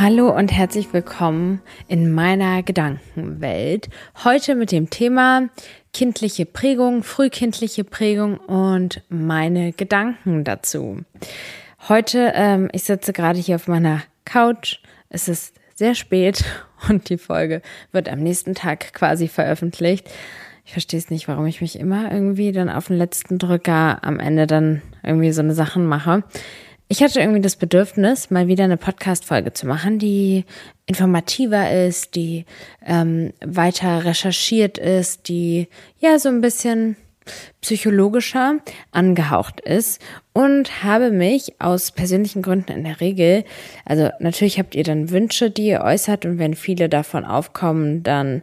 Hallo und herzlich willkommen in meiner Gedankenwelt. Heute mit dem Thema kindliche Prägung, frühkindliche Prägung und meine Gedanken dazu. Heute, ähm, ich sitze gerade hier auf meiner Couch. Es ist sehr spät und die Folge wird am nächsten Tag quasi veröffentlicht. Ich verstehe es nicht, warum ich mich immer irgendwie dann auf den letzten Drücker am Ende dann irgendwie so eine Sachen mache. Ich hatte irgendwie das Bedürfnis, mal wieder eine Podcast-Folge zu machen, die informativer ist, die ähm, weiter recherchiert ist, die ja so ein bisschen psychologischer angehaucht ist und habe mich aus persönlichen Gründen in der Regel, also natürlich habt ihr dann Wünsche, die ihr äußert und wenn viele davon aufkommen, dann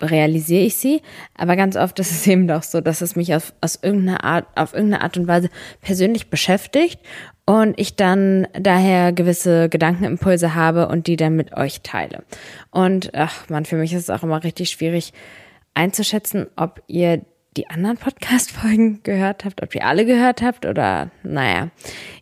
realisiere ich sie, aber ganz oft ist es eben doch so, dass es mich auf, aus irgendeiner Art, auf irgendeine Art und Weise persönlich beschäftigt und ich dann daher gewisse Gedankenimpulse habe und die dann mit euch teile. Und ach man, für mich ist es auch immer richtig schwierig einzuschätzen, ob ihr die anderen Podcast-Folgen gehört habt, ob ihr alle gehört habt oder naja.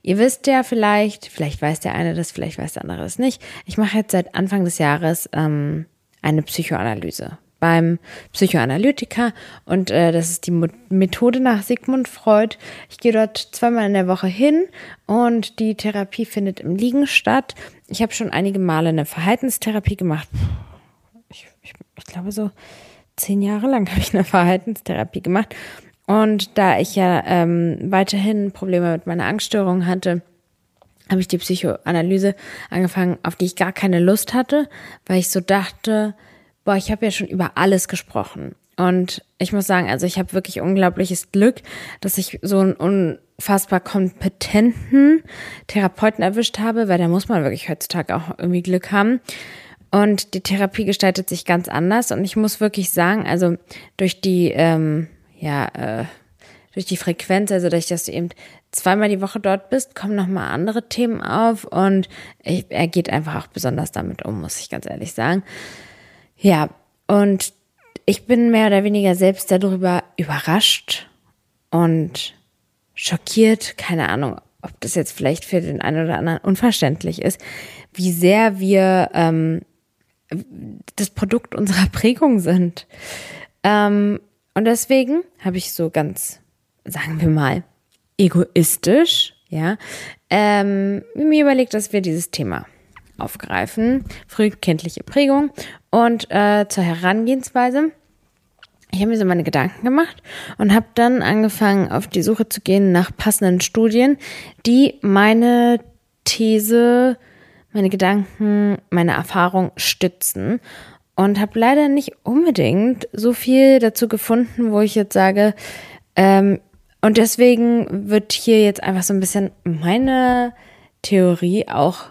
Ihr wisst ja vielleicht, vielleicht weiß der eine das, vielleicht weiß der andere das nicht. Ich mache jetzt seit Anfang des Jahres ähm, eine Psychoanalyse beim Psychoanalytiker und äh, das ist die Methode nach Sigmund Freud. Ich gehe dort zweimal in der Woche hin und die Therapie findet im Liegen statt. Ich habe schon einige Male eine Verhaltenstherapie gemacht. Ich, ich, ich glaube so zehn Jahre lang habe ich eine Verhaltenstherapie gemacht und da ich ja ähm, weiterhin Probleme mit meiner Angststörung hatte, habe ich die Psychoanalyse angefangen, auf die ich gar keine Lust hatte, weil ich so dachte, boah, ich habe ja schon über alles gesprochen. Und ich muss sagen, also ich habe wirklich unglaubliches Glück, dass ich so einen unfassbar kompetenten Therapeuten erwischt habe, weil da muss man wirklich heutzutage auch irgendwie Glück haben. Und die Therapie gestaltet sich ganz anders. Und ich muss wirklich sagen, also durch die, ähm, ja, äh, durch die Frequenz, also durch dass du eben zweimal die Woche dort bist, kommen nochmal andere Themen auf und ich, er geht einfach auch besonders damit um, muss ich ganz ehrlich sagen. Ja, und ich bin mehr oder weniger selbst darüber überrascht und schockiert, keine Ahnung, ob das jetzt vielleicht für den einen oder anderen unverständlich ist, wie sehr wir ähm, das Produkt unserer Prägung sind. Ähm, und deswegen habe ich so ganz, sagen wir mal, egoistisch, ja, ähm, mir überlegt, dass wir dieses Thema aufgreifen. Frühkindliche Prägung und äh, zur Herangehensweise. Ich habe mir so meine Gedanken gemacht und habe dann angefangen, auf die Suche zu gehen nach passenden Studien, die meine These, meine Gedanken, meine Erfahrung stützen. Und habe leider nicht unbedingt so viel dazu gefunden, wo ich jetzt sage, ähm, und deswegen wird hier jetzt einfach so ein bisschen meine Theorie auch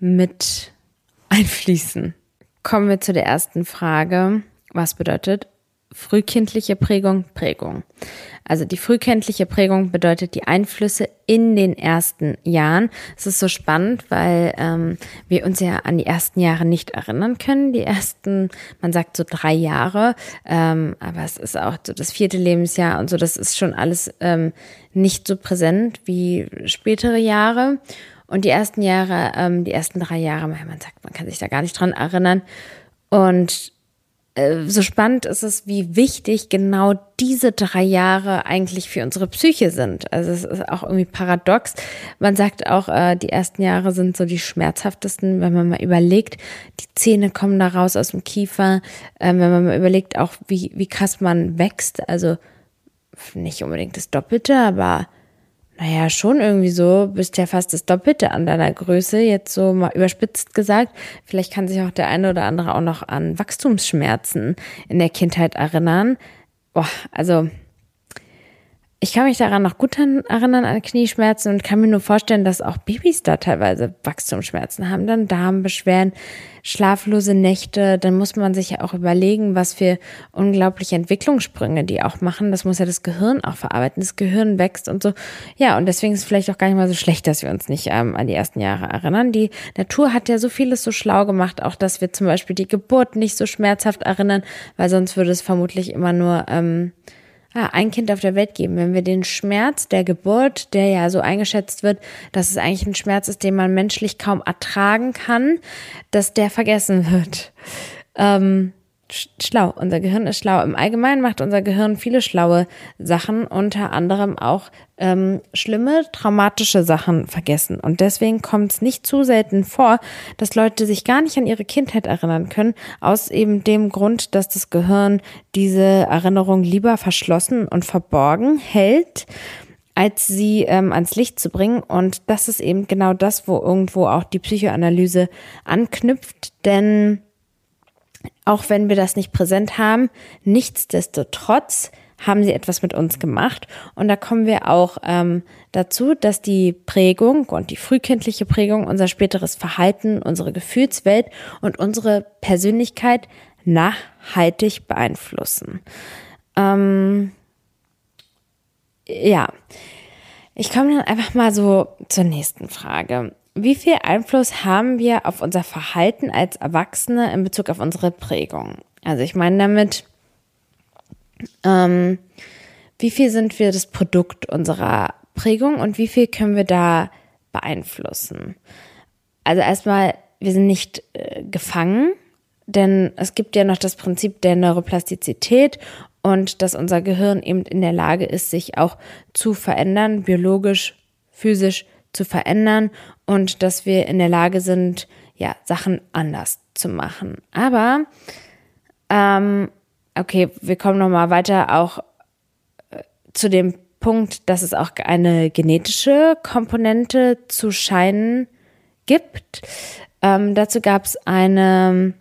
mit einfließen. Kommen wir zu der ersten Frage. Was bedeutet frühkindliche Prägung? Prägung. Also die frühkindliche Prägung bedeutet die Einflüsse in den ersten Jahren. Es ist so spannend, weil ähm, wir uns ja an die ersten Jahre nicht erinnern können. Die ersten, man sagt so drei Jahre, ähm, aber es ist auch so das vierte Lebensjahr und so. Das ist schon alles ähm, nicht so präsent wie spätere Jahre. Und die ersten Jahre, ähm, die ersten drei Jahre, man sagt, man kann sich da gar nicht dran erinnern. Und äh, so spannend ist es, wie wichtig genau diese drei Jahre eigentlich für unsere Psyche sind. Also es ist auch irgendwie paradox. Man sagt auch, äh, die ersten Jahre sind so die schmerzhaftesten, wenn man mal überlegt, die Zähne kommen da raus aus dem Kiefer, äh, wenn man mal überlegt, auch wie, wie krass man wächst. Also nicht unbedingt das Doppelte, aber naja, schon irgendwie so, bist ja fast das Doppelte an deiner Größe, jetzt so mal überspitzt gesagt. Vielleicht kann sich auch der eine oder andere auch noch an Wachstumsschmerzen in der Kindheit erinnern. Boah, also ich kann mich daran noch gut erinnern an Knieschmerzen und kann mir nur vorstellen, dass auch Babys da teilweise Wachstumsschmerzen haben, dann Darmbeschwerden, schlaflose Nächte. Dann muss man sich ja auch überlegen, was für unglaubliche Entwicklungssprünge die auch machen. Das muss ja das Gehirn auch verarbeiten. Das Gehirn wächst und so. Ja, und deswegen ist es vielleicht auch gar nicht mal so schlecht, dass wir uns nicht ähm, an die ersten Jahre erinnern. Die Natur hat ja so vieles so schlau gemacht, auch dass wir zum Beispiel die Geburt nicht so schmerzhaft erinnern, weil sonst würde es vermutlich immer nur ähm, ja, ein Kind auf der Welt geben, wenn wir den Schmerz der Geburt, der ja so eingeschätzt wird, dass es eigentlich ein Schmerz ist, den man menschlich kaum ertragen kann, dass der vergessen wird. Ähm, schlau. Unser Gehirn ist schlau. Im Allgemeinen macht unser Gehirn viele schlaue Sachen, unter anderem auch ähm, schlimme, traumatische Sachen vergessen. Und deswegen kommt es nicht zu selten vor, dass Leute sich gar nicht an ihre Kindheit erinnern können, aus eben dem Grund, dass das Gehirn diese Erinnerung lieber verschlossen und verborgen hält als sie ähm, ans Licht zu bringen. Und das ist eben genau das, wo irgendwo auch die Psychoanalyse anknüpft. Denn auch wenn wir das nicht präsent haben. Nichtsdestotrotz haben sie etwas mit uns gemacht. Und da kommen wir auch ähm, dazu, dass die Prägung und die frühkindliche Prägung unser späteres Verhalten, unsere Gefühlswelt und unsere Persönlichkeit nachhaltig beeinflussen. Ähm, ja, ich komme dann einfach mal so zur nächsten Frage. Wie viel Einfluss haben wir auf unser Verhalten als Erwachsene in Bezug auf unsere Prägung? Also ich meine damit, ähm, wie viel sind wir das Produkt unserer Prägung und wie viel können wir da beeinflussen? Also erstmal, wir sind nicht äh, gefangen, denn es gibt ja noch das Prinzip der Neuroplastizität und dass unser Gehirn eben in der Lage ist, sich auch zu verändern, biologisch, physisch zu verändern und dass wir in der Lage sind, ja, Sachen anders zu machen. Aber, ähm, okay, wir kommen nochmal weiter auch äh, zu dem Punkt, dass es auch eine genetische Komponente zu scheinen gibt. Ähm, dazu gab es eine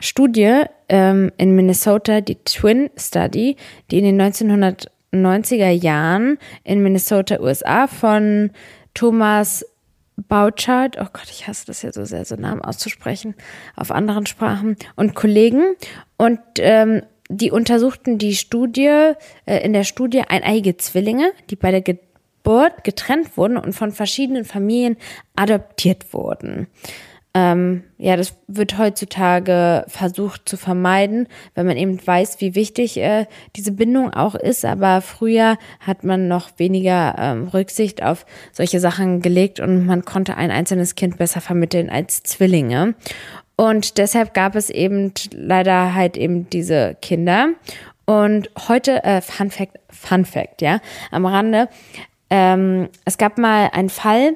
Studie ähm, in Minnesota, die Twin Study, die in den 1990er Jahren in Minnesota, USA von Thomas Bouchard, oh Gott, ich hasse das ja so sehr, so Namen auszusprechen, auf anderen Sprachen und Kollegen. Und ähm, die untersuchten die Studie, äh, in der Studie eineige Zwillinge, die bei der Geburt getrennt wurden und von verschiedenen Familien adoptiert wurden. Ähm, ja, das wird heutzutage versucht zu vermeiden, wenn man eben weiß, wie wichtig äh, diese Bindung auch ist. Aber früher hat man noch weniger ähm, Rücksicht auf solche Sachen gelegt und man konnte ein einzelnes Kind besser vermitteln als Zwillinge. Und deshalb gab es eben leider halt eben diese Kinder. Und heute, äh, Fun Fact, Fun Fact, ja, am Rande, ähm, es gab mal einen Fall,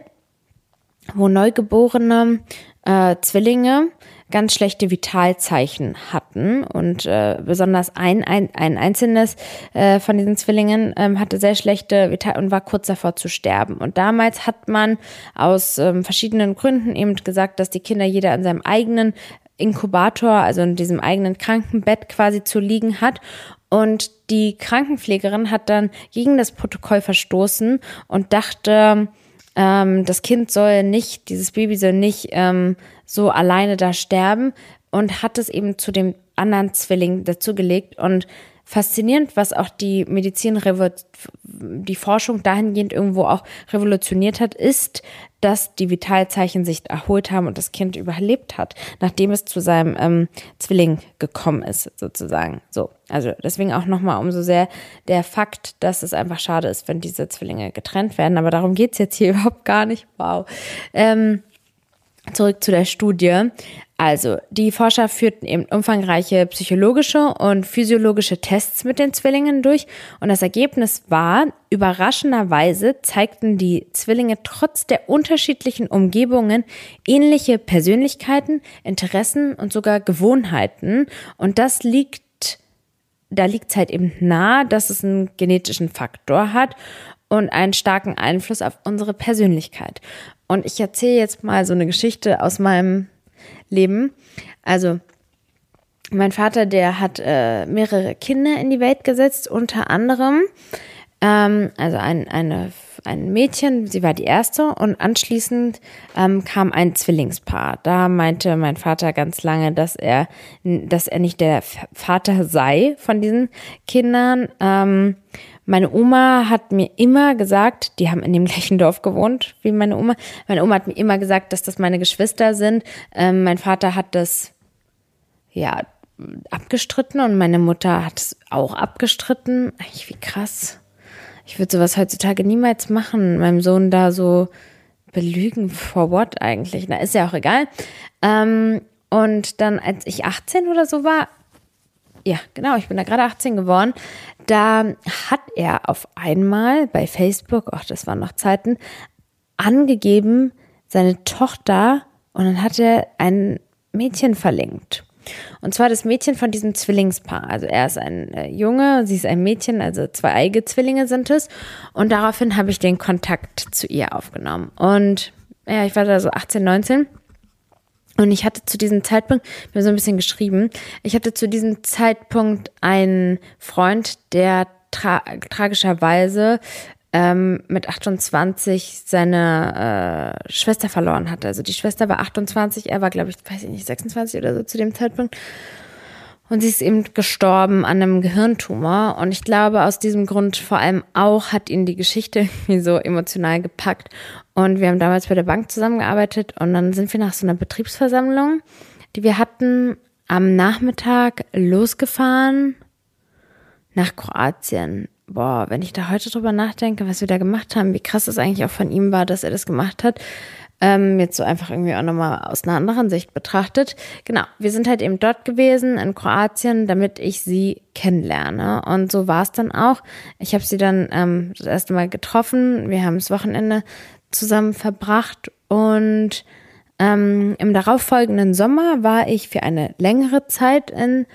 wo Neugeborene äh, Zwillinge ganz schlechte Vitalzeichen hatten und äh, besonders ein, ein, ein einzelnes äh, von diesen Zwillingen ähm, hatte sehr schlechte Vital und war kurz davor zu sterben. Und damals hat man aus ähm, verschiedenen Gründen eben gesagt, dass die Kinder jeder in seinem eigenen Inkubator, also in diesem eigenen Krankenbett quasi zu liegen hat. Und die Krankenpflegerin hat dann gegen das Protokoll verstoßen und dachte, ähm, das Kind soll nicht, dieses Baby soll nicht ähm, so alleine da sterben und hat es eben zu dem anderen Zwilling dazugelegt und faszinierend, was auch die Medizin, die Forschung dahingehend irgendwo auch revolutioniert hat, ist, dass die Vitalzeichen sich erholt haben und das Kind überlebt hat, nachdem es zu seinem ähm, Zwilling gekommen ist, sozusagen. So, also deswegen auch nochmal umso sehr der Fakt, dass es einfach schade ist, wenn diese Zwillinge getrennt werden. Aber darum geht's jetzt hier überhaupt gar nicht. Wow. Ähm, zurück zu der Studie. Also, die Forscher führten eben umfangreiche psychologische und physiologische Tests mit den Zwillingen durch und das Ergebnis war, überraschenderweise zeigten die Zwillinge trotz der unterschiedlichen Umgebungen ähnliche Persönlichkeiten, Interessen und sogar Gewohnheiten und das liegt, da liegt es halt eben nahe, dass es einen genetischen Faktor hat und einen starken Einfluss auf unsere Persönlichkeit. Und ich erzähle jetzt mal so eine Geschichte aus meinem Leben. Also mein Vater, der hat äh, mehrere Kinder in die Welt gesetzt, unter anderem ähm, also ein, eine, ein Mädchen, sie war die erste und anschließend ähm, kam ein Zwillingspaar. Da meinte mein Vater ganz lange, dass er, dass er nicht der Vater sei von diesen Kindern. Ähm, meine Oma hat mir immer gesagt, die haben in dem gleichen Dorf gewohnt wie meine Oma. Meine Oma hat mir immer gesagt, dass das meine Geschwister sind. Ähm, mein Vater hat das, ja, abgestritten und meine Mutter hat es auch abgestritten. Eigentlich wie krass. Ich würde sowas heutzutage niemals machen, meinem Sohn da so belügen for what eigentlich. Na, ist ja auch egal. Ähm, und dann, als ich 18 oder so war, ja, genau, ich bin da gerade 18 geworden, da hat er auf einmal bei Facebook, ach, das waren noch Zeiten, angegeben, seine Tochter, und dann hat er ein Mädchen verlinkt. Und zwar das Mädchen von diesem Zwillingspaar. Also er ist ein äh, Junge, sie ist ein Mädchen, also zwei eigene Zwillinge sind es. Und daraufhin habe ich den Kontakt zu ihr aufgenommen. Und ja, ich war da so 18, 19. Und ich hatte zu diesem Zeitpunkt, wir haben so ein bisschen geschrieben, ich hatte zu diesem Zeitpunkt einen Freund, der tra tragischerweise ähm, mit 28 seine äh, Schwester verloren hatte. Also die Schwester war 28, er war, glaube ich, weiß ich nicht, 26 oder so zu dem Zeitpunkt. Und sie ist eben gestorben an einem Gehirntumor. Und ich glaube, aus diesem Grund vor allem auch hat ihn die Geschichte irgendwie so emotional gepackt. Und wir haben damals bei der Bank zusammengearbeitet und dann sind wir nach so einer Betriebsversammlung, die wir hatten, am Nachmittag losgefahren nach Kroatien boah, wenn ich da heute drüber nachdenke, was wir da gemacht haben, wie krass es eigentlich auch von ihm war, dass er das gemacht hat, ähm, jetzt so einfach irgendwie auch nochmal aus einer anderen Sicht betrachtet. Genau, wir sind halt eben dort gewesen in Kroatien, damit ich sie kennenlerne. Und so war es dann auch. Ich habe sie dann ähm, das erste Mal getroffen. Wir haben das Wochenende zusammen verbracht und ähm, im darauffolgenden Sommer war ich für eine längere Zeit in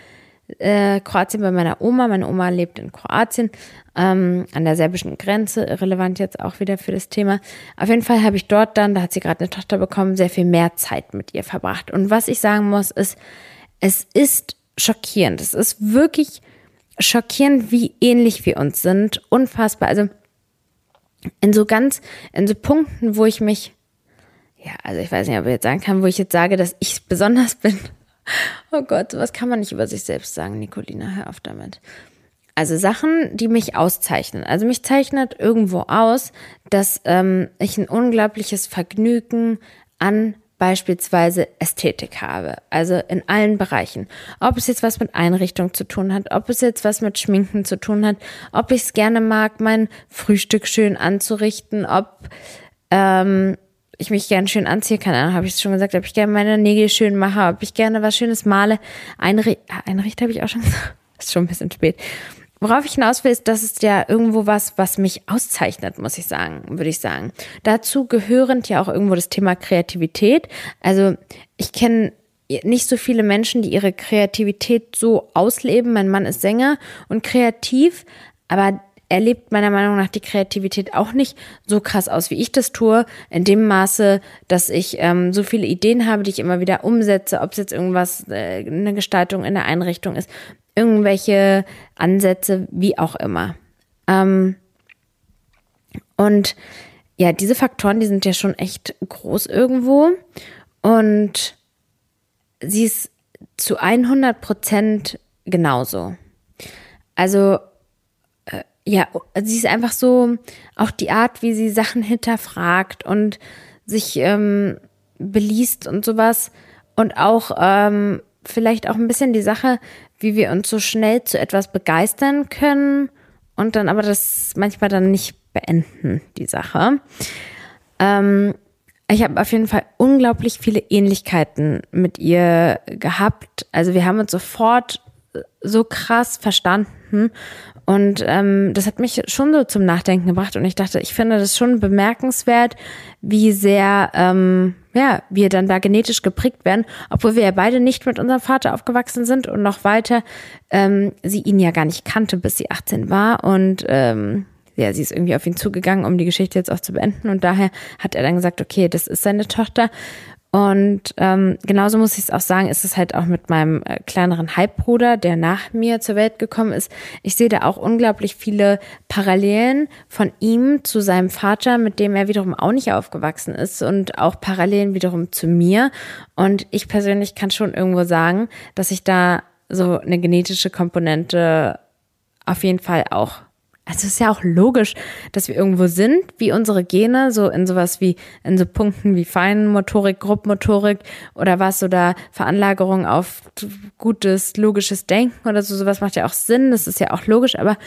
äh, Kroatien bei meiner Oma. Meine Oma lebt in Kroatien ähm, an der serbischen Grenze. Irrelevant jetzt auch wieder für das Thema. Auf jeden Fall habe ich dort dann, da hat sie gerade eine Tochter bekommen, sehr viel mehr Zeit mit ihr verbracht. Und was ich sagen muss, ist, es ist schockierend. Es ist wirklich schockierend, wie ähnlich wir uns sind. Unfassbar. Also in so ganz, in so Punkten, wo ich mich, ja, also ich weiß nicht, ob ich jetzt sagen kann, wo ich jetzt sage, dass ich besonders bin Oh Gott, was kann man nicht über sich selbst sagen, Nicolina? Hör auf damit. Also Sachen, die mich auszeichnen. Also mich zeichnet irgendwo aus, dass ähm, ich ein unglaubliches Vergnügen an beispielsweise Ästhetik habe. Also in allen Bereichen. Ob es jetzt was mit Einrichtung zu tun hat, ob es jetzt was mit Schminken zu tun hat, ob ich es gerne mag, mein Frühstück schön anzurichten, ob ähm, ich mich gern schön anziehe, keine Ahnung, habe ich schon gesagt, ob ich gerne meine Nägel schön mache, ob ich gerne was Schönes male. Einri einrichte habe ich auch schon gesagt. Ist schon ein bisschen spät. Worauf ich hinaus will, ist, das ist ja irgendwo was, was mich auszeichnet, muss ich sagen, würde ich sagen. Dazu gehörend ja auch irgendwo das Thema Kreativität. Also ich kenne nicht so viele Menschen, die ihre Kreativität so ausleben. Mein Mann ist Sänger und kreativ, aber er lebt meiner Meinung nach die Kreativität auch nicht so krass aus, wie ich das tue, in dem Maße, dass ich ähm, so viele Ideen habe, die ich immer wieder umsetze, ob es jetzt irgendwas, äh, eine Gestaltung in der Einrichtung ist, irgendwelche Ansätze, wie auch immer. Ähm, und ja, diese Faktoren, die sind ja schon echt groß irgendwo. Und sie ist zu 100 Prozent genauso. Also ja, sie ist einfach so, auch die Art, wie sie Sachen hinterfragt und sich ähm, beliest und sowas. Und auch ähm, vielleicht auch ein bisschen die Sache, wie wir uns so schnell zu etwas begeistern können und dann aber das manchmal dann nicht beenden, die Sache. Ähm, ich habe auf jeden Fall unglaublich viele Ähnlichkeiten mit ihr gehabt. Also wir haben uns sofort so krass verstanden und ähm, das hat mich schon so zum Nachdenken gebracht und ich dachte, ich finde das schon bemerkenswert, wie sehr ähm, ja, wir dann da genetisch geprägt werden, obwohl wir ja beide nicht mit unserem Vater aufgewachsen sind und noch weiter ähm, sie ihn ja gar nicht kannte, bis sie 18 war. Und ähm, ja, sie ist irgendwie auf ihn zugegangen, um die Geschichte jetzt auch zu beenden. Und daher hat er dann gesagt, okay, das ist seine Tochter und ähm, genauso muss ich es auch sagen, ist es halt auch mit meinem äh, kleineren Halbbruder, der nach mir zur Welt gekommen ist. Ich sehe da auch unglaublich viele Parallelen von ihm zu seinem Vater, mit dem er wiederum auch nicht aufgewachsen ist und auch Parallelen wiederum zu mir. Und ich persönlich kann schon irgendwo sagen, dass ich da so eine genetische Komponente auf jeden Fall auch Also es ist ja auch logisch, dass wir irgendwo sind, wie unsere Gene, so in sowas wie, in so Punkten wie Feinmotorik, Grobmotorik oder was oder Veranlagerung auf gutes, logisches Denken oder so, sowas macht ja auch Sinn, das ist ja auch logisch, aber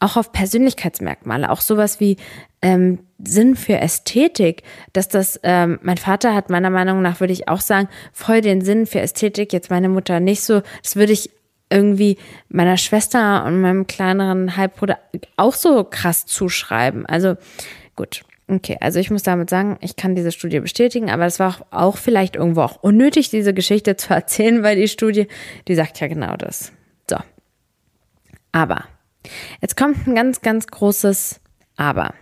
auch auf Persönlichkeitsmerkmale, auch sowas wie ähm, Sinn für Ästhetik, dass das, ähm, mein Vater hat meiner Meinung nach, würde ich auch sagen, voll den Sinn für Ästhetik, jetzt meine Mutter nicht so, das würde ich irgendwie meiner Schwester und meinem kleineren Halbbruder auch so krass zuschreiben. Also gut. Okay, also ich muss damit sagen, ich kann diese Studie bestätigen, aber es war auch vielleicht irgendwo auch unnötig, diese Geschichte zu erzählen, weil die Studie, die sagt ja genau das. So. Aber jetzt kommt ein ganz, ganz großes Aber.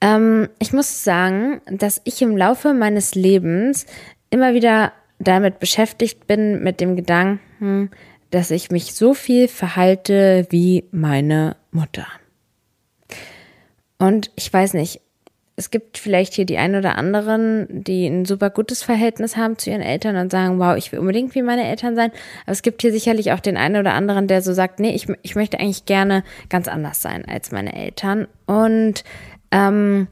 Ähm, ich muss sagen, dass ich im Laufe meines Lebens immer wieder damit beschäftigt bin, mit dem Gedanken, dass ich mich so viel verhalte wie meine Mutter. Und ich weiß nicht, es gibt vielleicht hier die ein oder anderen, die ein super gutes Verhältnis haben zu ihren Eltern und sagen, wow, ich will unbedingt wie meine Eltern sein. Aber es gibt hier sicherlich auch den einen oder anderen, der so sagt, nee, ich, ich möchte eigentlich gerne ganz anders sein als meine Eltern. Und ähm,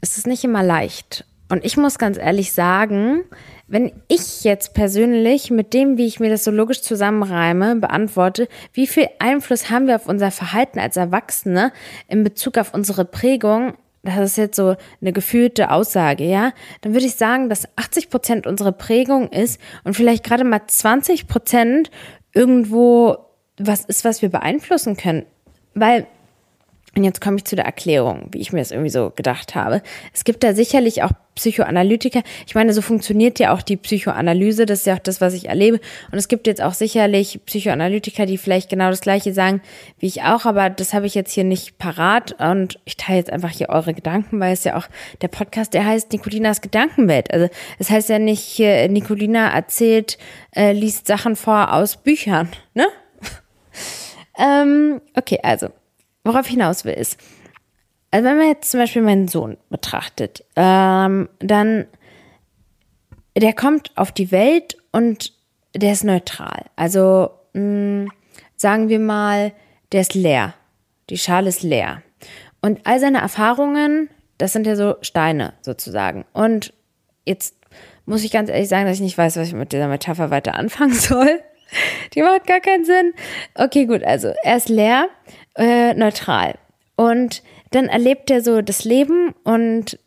es ist nicht immer leicht. Und ich muss ganz ehrlich sagen, wenn ich jetzt persönlich mit dem, wie ich mir das so logisch zusammenreime, beantworte, wie viel Einfluss haben wir auf unser Verhalten als Erwachsene in Bezug auf unsere Prägung, das ist jetzt so eine gefühlte Aussage, ja, dann würde ich sagen, dass 80 Prozent unsere Prägung ist und vielleicht gerade mal 20 Prozent irgendwo was ist, was wir beeinflussen können. Weil und jetzt komme ich zu der Erklärung, wie ich mir das irgendwie so gedacht habe. Es gibt da sicherlich auch Psychoanalytiker. Ich meine, so funktioniert ja auch die Psychoanalyse. Das ist ja auch das, was ich erlebe. Und es gibt jetzt auch sicherlich Psychoanalytiker, die vielleicht genau das Gleiche sagen wie ich auch. Aber das habe ich jetzt hier nicht parat. Und ich teile jetzt einfach hier eure Gedanken, weil es ja auch der Podcast, der heißt Nicolinas Gedankenwelt. Also es heißt ja nicht, Nicolina erzählt, äh, liest Sachen vor aus Büchern, ne? ähm, okay, also worauf ich hinaus will, ist, also wenn man jetzt zum Beispiel meinen Sohn betrachtet, ähm, dann, der kommt auf die Welt und der ist neutral. Also mh, hm, sagen wir mal, der ist leer. Die Schale ist leer. Und all seine Erfahrungen, das sind ja so Steine sozusagen. Und jetzt muss ich ganz ehrlich sagen, dass ich nicht weiß, was ich mit dieser Metapher weiter anfangen soll. Die macht gar keinen Sinn. Okay, gut, also er ist leer äh, neutral. Und dann erlebt er so das Leben und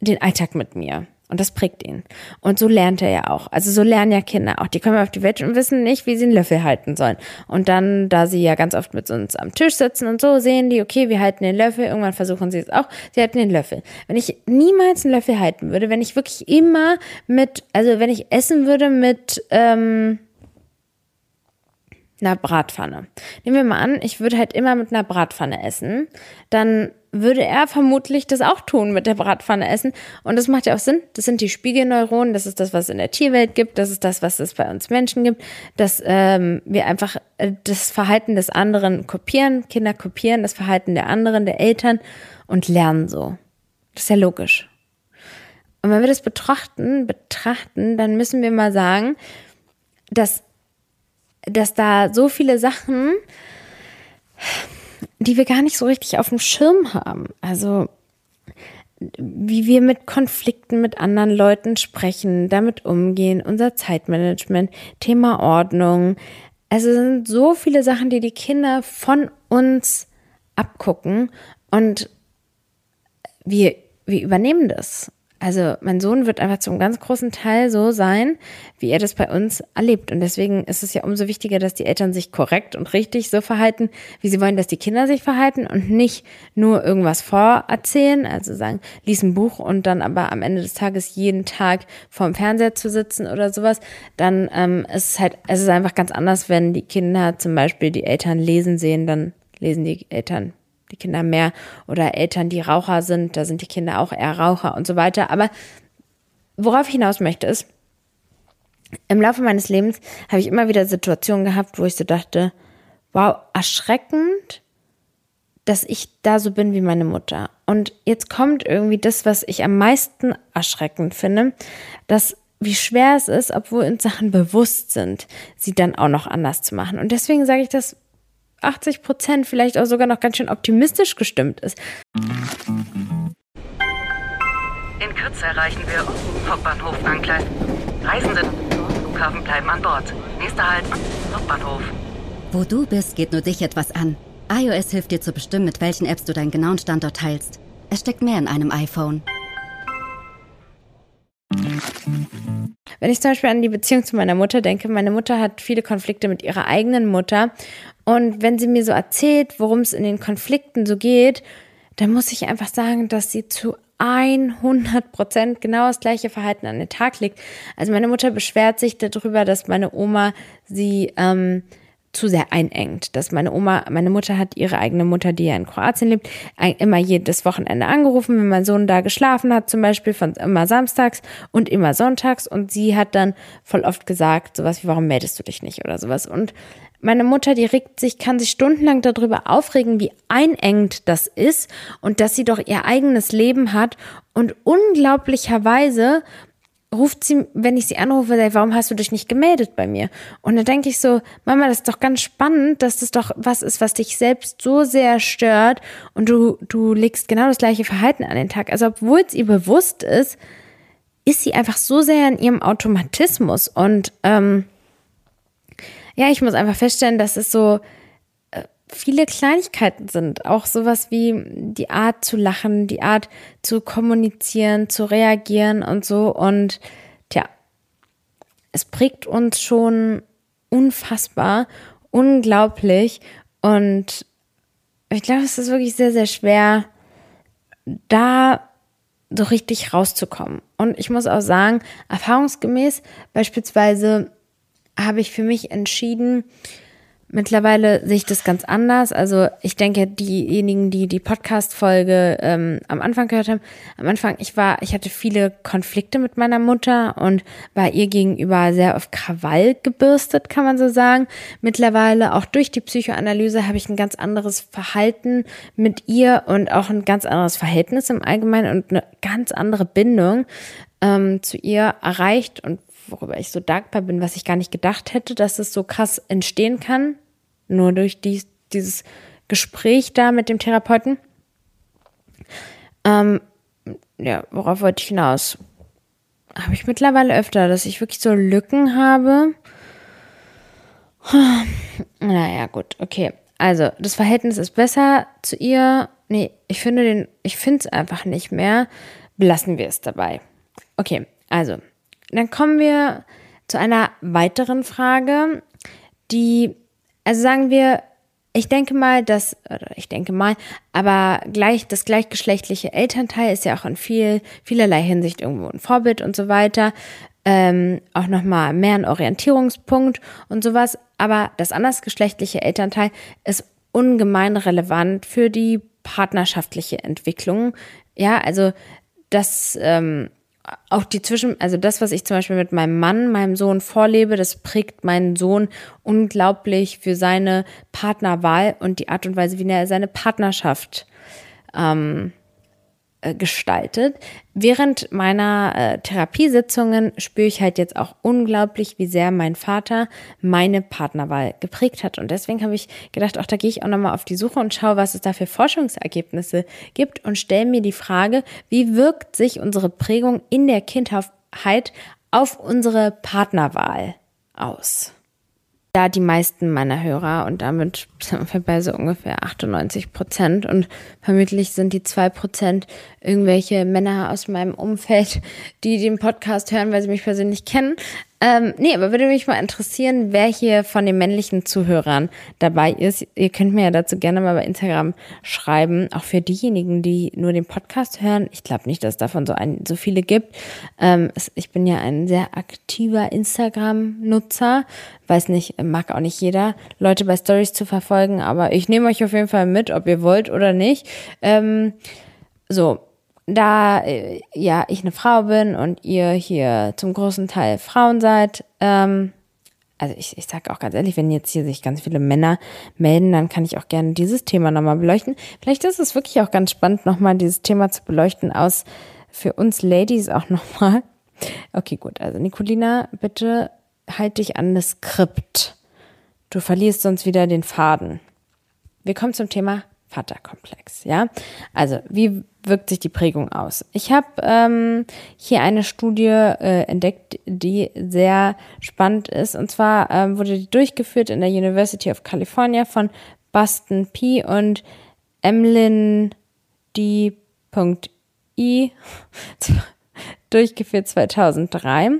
den Alltag mit mir. Und das prägt ihn. Und so lernt er ja auch. Also so lernen ja Kinder auch. Die kommen auf die Welt und wissen nicht, wie sie einen Löffel halten sollen. Und dann, da sie ja ganz oft mit uns am Tisch sitzen und so, sehen die, okay, wir halten den Löffel. Irgendwann versuchen sie es auch. Sie halten den Löffel. Wenn ich niemals einen Löffel halten würde, wenn ich wirklich immer mit, also wenn ich essen würde mit, ähm, einer Bratpfanne. Nehmen wir mal an, ich würde halt immer mit einer Bratpfanne essen, dann würde er vermutlich das auch tun mit der Bratpfanne essen. Und das macht ja auch Sinn. Das sind die Spiegelneuronen, das ist das, was es in der Tierwelt gibt, das ist das, was es bei uns Menschen gibt, dass ähm, wir einfach äh, das Verhalten des anderen kopieren, Kinder kopieren das Verhalten der anderen, der Eltern und lernen so. Das ist ja logisch. Und wenn wir das betrachten, betrachten, dann müssen wir mal sagen, dass dass da so viele Sachen, die wir gar nicht so richtig auf dem Schirm haben. Also wie wir mit Konflikten mit anderen Leuten sprechen, damit umgehen, unser Zeitmanagement, Thema Ordnung. Also es sind so viele Sachen, die die Kinder von uns abgucken und wir, wir übernehmen das. Also mein Sohn wird einfach zum ganz großen Teil so sein, wie er das bei uns erlebt. Und deswegen ist es ja umso wichtiger, dass die Eltern sich korrekt und richtig so verhalten, wie sie wollen, dass die Kinder sich verhalten und nicht nur irgendwas vorerzählen, also sagen, lies ein Buch und dann aber am Ende des Tages jeden Tag vorm Fernseher zu sitzen oder sowas. Dann ähm, ist es halt, es ist einfach ganz anders, wenn die Kinder zum Beispiel die Eltern lesen sehen, dann lesen die Eltern die Kinder mehr oder Eltern, die Raucher sind, da sind die Kinder auch eher Raucher und so weiter. Aber worauf ich hinaus möchte ist, im Laufe meines Lebens habe ich immer wieder Situationen gehabt, wo ich so dachte, wow, erschreckend, dass ich da so bin wie meine Mutter. Und jetzt kommt irgendwie das, was ich am meisten erschreckend finde, dass wie schwer es ist, obwohl uns Sachen bewusst sind, sie dann auch noch anders zu machen. Und deswegen sage ich das 80 Prozent vielleicht auch sogar noch ganz schön optimistisch gestimmt ist. In Kürze erreichen wir Hauptbahnhof Angleis. Reisende Flughafen bleiben an Bord. Nächster Halt, Hauptbahnhof. Wo du bist, geht nur dich etwas an. iOS hilft dir zu bestimmen, mit welchen Apps du deinen genauen Standort teilst. Es steckt mehr in einem iPhone. Wenn ich zum Beispiel an die Beziehung zu meiner Mutter denke, meine Mutter hat viele Konflikte mit ihrer eigenen Mutter. Und wenn sie mir so erzählt, worum es in den Konflikten so geht, dann muss ich einfach sagen, dass sie zu 100 Prozent genau das gleiche Verhalten an den Tag legt. Also meine Mutter beschwert sich darüber, dass meine Oma sie ähm, zu sehr einengt. Dass meine Oma, meine Mutter hat ihre eigene Mutter, die ja in Kroatien lebt, immer jedes Wochenende angerufen, wenn mein Sohn da geschlafen hat, zum Beispiel von immer samstags und immer sonntags. Und sie hat dann voll oft gesagt, sowas wie, warum meldest du dich nicht oder sowas. Und meine Mutter, die regt sich, kann sich stundenlang darüber aufregen, wie einengt das ist und dass sie doch ihr eigenes Leben hat. Und unglaublicherweise ruft sie, wenn ich sie anrufe, sagt, warum hast du dich nicht gemeldet bei mir? Und dann denke ich so, Mama, das ist doch ganz spannend, dass das doch was ist, was dich selbst so sehr stört und du, du legst genau das gleiche Verhalten an den Tag. Also obwohl es ihr bewusst ist, ist sie einfach so sehr in ihrem Automatismus und ähm, ja, ich muss einfach feststellen, dass es so viele Kleinigkeiten sind. Auch sowas wie die Art zu lachen, die Art zu kommunizieren, zu reagieren und so. Und tja, es prägt uns schon unfassbar, unglaublich. Und ich glaube, es ist wirklich sehr, sehr schwer, da so richtig rauszukommen. Und ich muss auch sagen, erfahrungsgemäß beispielsweise habe ich für mich entschieden, Mittlerweile sehe ich das ganz anders. Also ich denke, diejenigen, die die Podcast-Folge ähm, am Anfang gehört haben, am Anfang, ich war, ich hatte viele Konflikte mit meiner Mutter und war ihr gegenüber sehr auf Krawall gebürstet, kann man so sagen. Mittlerweile, auch durch die Psychoanalyse, habe ich ein ganz anderes Verhalten mit ihr und auch ein ganz anderes Verhältnis im Allgemeinen und eine ganz andere Bindung ähm, zu ihr erreicht und worüber ich so dankbar bin, was ich gar nicht gedacht hätte, dass es so krass entstehen kann, nur durch die, dieses Gespräch da mit dem Therapeuten. Ähm, ja, worauf wollte ich hinaus? Habe ich mittlerweile öfter, dass ich wirklich so Lücken habe. Naja, gut, okay. Also, das Verhältnis ist besser zu ihr. Nee, ich finde den, ich finde es einfach nicht mehr. Belassen wir es dabei. Okay, also, dann kommen wir zu einer weiteren Frage, die, also sagen wir, ich denke mal, dass, oder ich denke mal, aber gleich, das gleichgeschlechtliche Elternteil ist ja auch in viel, vielerlei Hinsicht irgendwo ein Vorbild und so weiter. Ähm, auch nochmal mehr ein Orientierungspunkt und sowas. Aber das andersgeschlechtliche Elternteil ist ungemein relevant für die partnerschaftliche Entwicklung. Ja, also das, ähm, auch die Zwischen, also das, was ich zum Beispiel mit meinem Mann, meinem Sohn vorlebe, das prägt meinen Sohn unglaublich für seine Partnerwahl und die Art und Weise, wie er seine Partnerschaft ähm, äh, gestaltet. Während meiner äh, Therapiesitzungen spüre ich halt jetzt auch unglaublich, wie sehr mein Vater meine Partnerwahl geprägt hat. Und deswegen habe ich gedacht, auch da gehe ich auch nochmal auf die Suche und schaue, was es da für Forschungsergebnisse gibt und stelle mir die Frage, wie wirkt sich unsere Prägung in der Kindheit auf unsere Partnerwahl aus? Da die meisten meiner Hörer und damit sind wir bei so ungefähr 98 Prozent und vermutlich sind die zwei Prozent irgendwelche Männer aus meinem Umfeld, die den Podcast hören, weil sie mich persönlich kennen. Ähm, nee, aber würde mich mal interessieren, wer hier von den männlichen Zuhörern dabei ist. Ihr könnt mir ja dazu gerne mal bei Instagram schreiben. Auch für diejenigen, die nur den Podcast hören. Ich glaube nicht, dass es davon so, ein, so viele gibt. Ähm, ich bin ja ein sehr aktiver Instagram-Nutzer. Weiß nicht, mag auch nicht jeder, Leute bei Stories zu verfolgen, aber ich nehme euch auf jeden Fall mit, ob ihr wollt oder nicht. Ähm, so, da äh, ja ich eine Frau bin und ihr hier zum großen Teil Frauen seid, ähm, also ich, ich sage auch ganz ehrlich, wenn jetzt hier sich ganz viele Männer melden, dann kann ich auch gerne dieses Thema nochmal beleuchten. Vielleicht ist es wirklich auch ganz spannend, nochmal dieses Thema zu beleuchten aus für uns Ladies auch nochmal. Okay, gut. Also Nicolina, bitte halt dich an das Skript. Du verlierst sonst wieder den Faden. wir kommen zum Thema Vaterkomplex. Ja, also wie wirkt sich die Prägung aus? Ich habe ähm, hier eine Studie äh, entdeckt, die sehr spannend ist. Und zwar ähm, wurde die durchgeführt in der University of California von Boston P. und Emlyn D. I. durchgeführt 2003.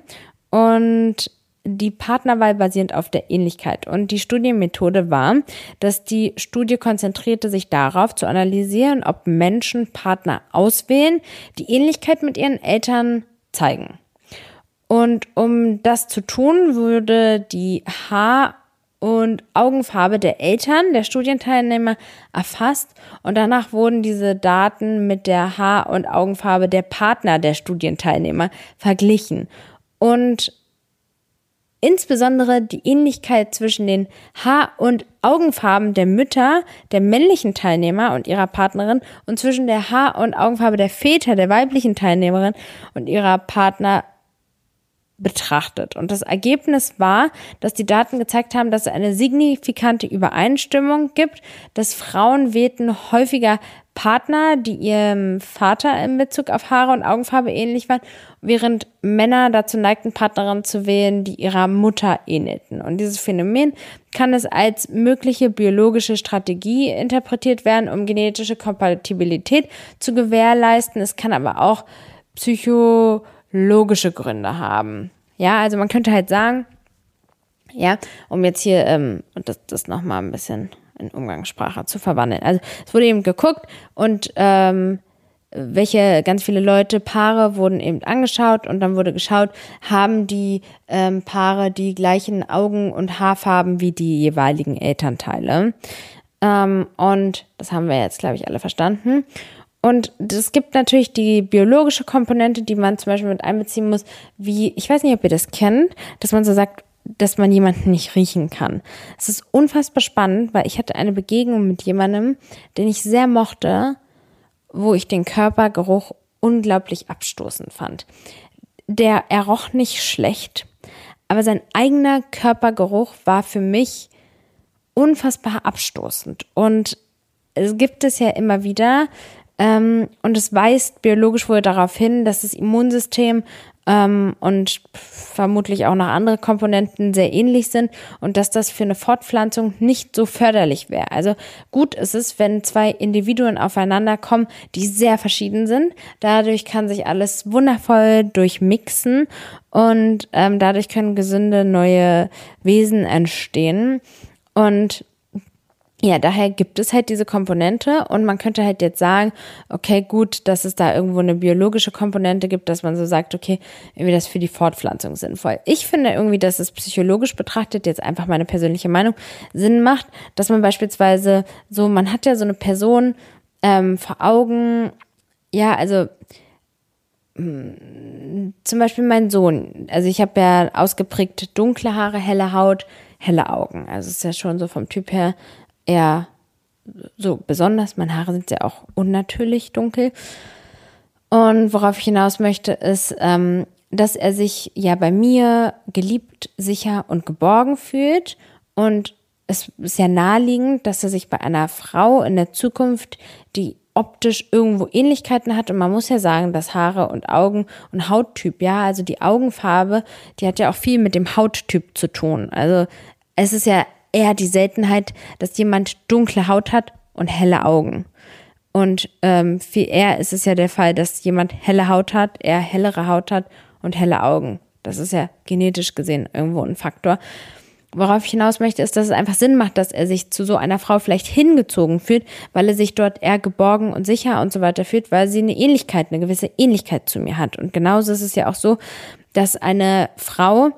Und die Partnerwahl basierend auf der Ähnlichkeit. Und die Studienmethode war, dass die Studie konzentrierte sich darauf zu analysieren, ob Menschen Partner auswählen, die Ähnlichkeit mit ihren Eltern zeigen. Und um das zu tun, wurde die Haar- und Augenfarbe der Eltern der Studienteilnehmer erfasst und danach wurden diese Daten mit der Haar- und Augenfarbe der Partner der Studienteilnehmer verglichen. Und Insbesondere die Ähnlichkeit zwischen den Haar- und Augenfarben der Mütter, der männlichen Teilnehmer und ihrer Partnerin und zwischen der Haar- und Augenfarbe der Väter, der weiblichen Teilnehmerin und ihrer Partner betrachtet. Und das Ergebnis war, dass die Daten gezeigt haben, dass es eine signifikante Übereinstimmung gibt, dass Frauen wählten häufiger Partner, die ihrem Vater in Bezug auf Haare und Augenfarbe ähnlich waren, während Männer dazu neigten, Partnerinnen zu wählen, die ihrer Mutter ähnelten. Und dieses Phänomen kann es als mögliche biologische Strategie interpretiert werden, um genetische Kompatibilität zu gewährleisten. Es kann aber auch psychologische Gründe haben. Ja, also man könnte halt sagen, ja, um jetzt hier ähm, das, das nochmal ein bisschen in Umgangssprache zu verwandeln. Also es wurde eben geguckt und ähm, welche ganz viele Leute, Paare wurden eben angeschaut und dann wurde geschaut, haben die ähm, Paare die gleichen Augen- und Haarfarben wie die jeweiligen Elternteile. Ähm, und das haben wir jetzt, glaube ich, alle verstanden. Und es gibt natürlich die biologische Komponente, die man zum Beispiel mit einbeziehen muss, wie, ich weiß nicht, ob ihr das kennt, dass man so sagt, dass man jemanden nicht riechen kann. Es ist unfassbar spannend, weil ich hatte eine Begegnung mit jemandem, den ich sehr mochte, wo ich den Körpergeruch unglaublich abstoßend fand. Der, er roch nicht schlecht, aber sein eigener Körpergeruch war für mich unfassbar abstoßend. Und es gibt es ja immer wieder, ähm, und es weist biologisch wohl darauf hin, dass das Immunsystem ähm, und vermutlich auch noch andere Komponenten sehr ähnlich sind und dass das für eine Fortpflanzung nicht so förderlich wäre. Also gut ist es, wenn zwei Individuen aufeinander kommen, die sehr verschieden sind. Dadurch kann sich alles wundervoll durchmixen und ähm, dadurch können gesunde neue Wesen entstehen. Und ja, daher gibt es halt diese Komponente und man könnte halt jetzt sagen, okay, gut, dass es da irgendwo eine biologische Komponente gibt, dass man so sagt, okay, irgendwie das für die Fortpflanzung sinnvoll. Ich finde irgendwie, dass es psychologisch betrachtet, jetzt einfach meine persönliche Meinung, Sinn macht, dass man beispielsweise so, man hat ja so eine Person ähm, vor Augen, ja, also mh, hm, zum Beispiel mein Sohn, also ich habe ja ausgeprägt dunkle Haare, helle Haut, helle Augen. Also es ist ja schon so vom Typ her eher so besonders. Meine Haare sind ja auch unnatürlich dunkel. Und worauf ich hinaus möchte, ist, ähm, dass er sich ja bei mir geliebt, sicher und geborgen fühlt. Und es ist ja naheliegend, dass er sich bei einer Frau in der Zukunft, die optisch irgendwo Ähnlichkeiten hat. Und man muss ja sagen, dass Haare und Augen und Hauttyp, ja, also die Augenfarbe, die hat ja auch viel mit dem Hauttyp zu tun. Also es ist ja eher die Seltenheit, dass jemand dunkle Haut hat und helle Augen. Und ähm, viel eher ist es ja der Fall, dass jemand helle Haut hat, eher hellere Haut hat und helle Augen. Das ist ja genetisch gesehen irgendwo ein Faktor. Worauf ich hinaus möchte, ist, dass es einfach Sinn macht, dass er sich zu so einer Frau vielleicht hingezogen fühlt, weil er sich dort eher geborgen und sicher und so weiter fühlt, weil sie eine Ähnlichkeit, eine gewisse Ähnlichkeit zu mir hat. Und genauso ist es ja auch so, dass eine Frau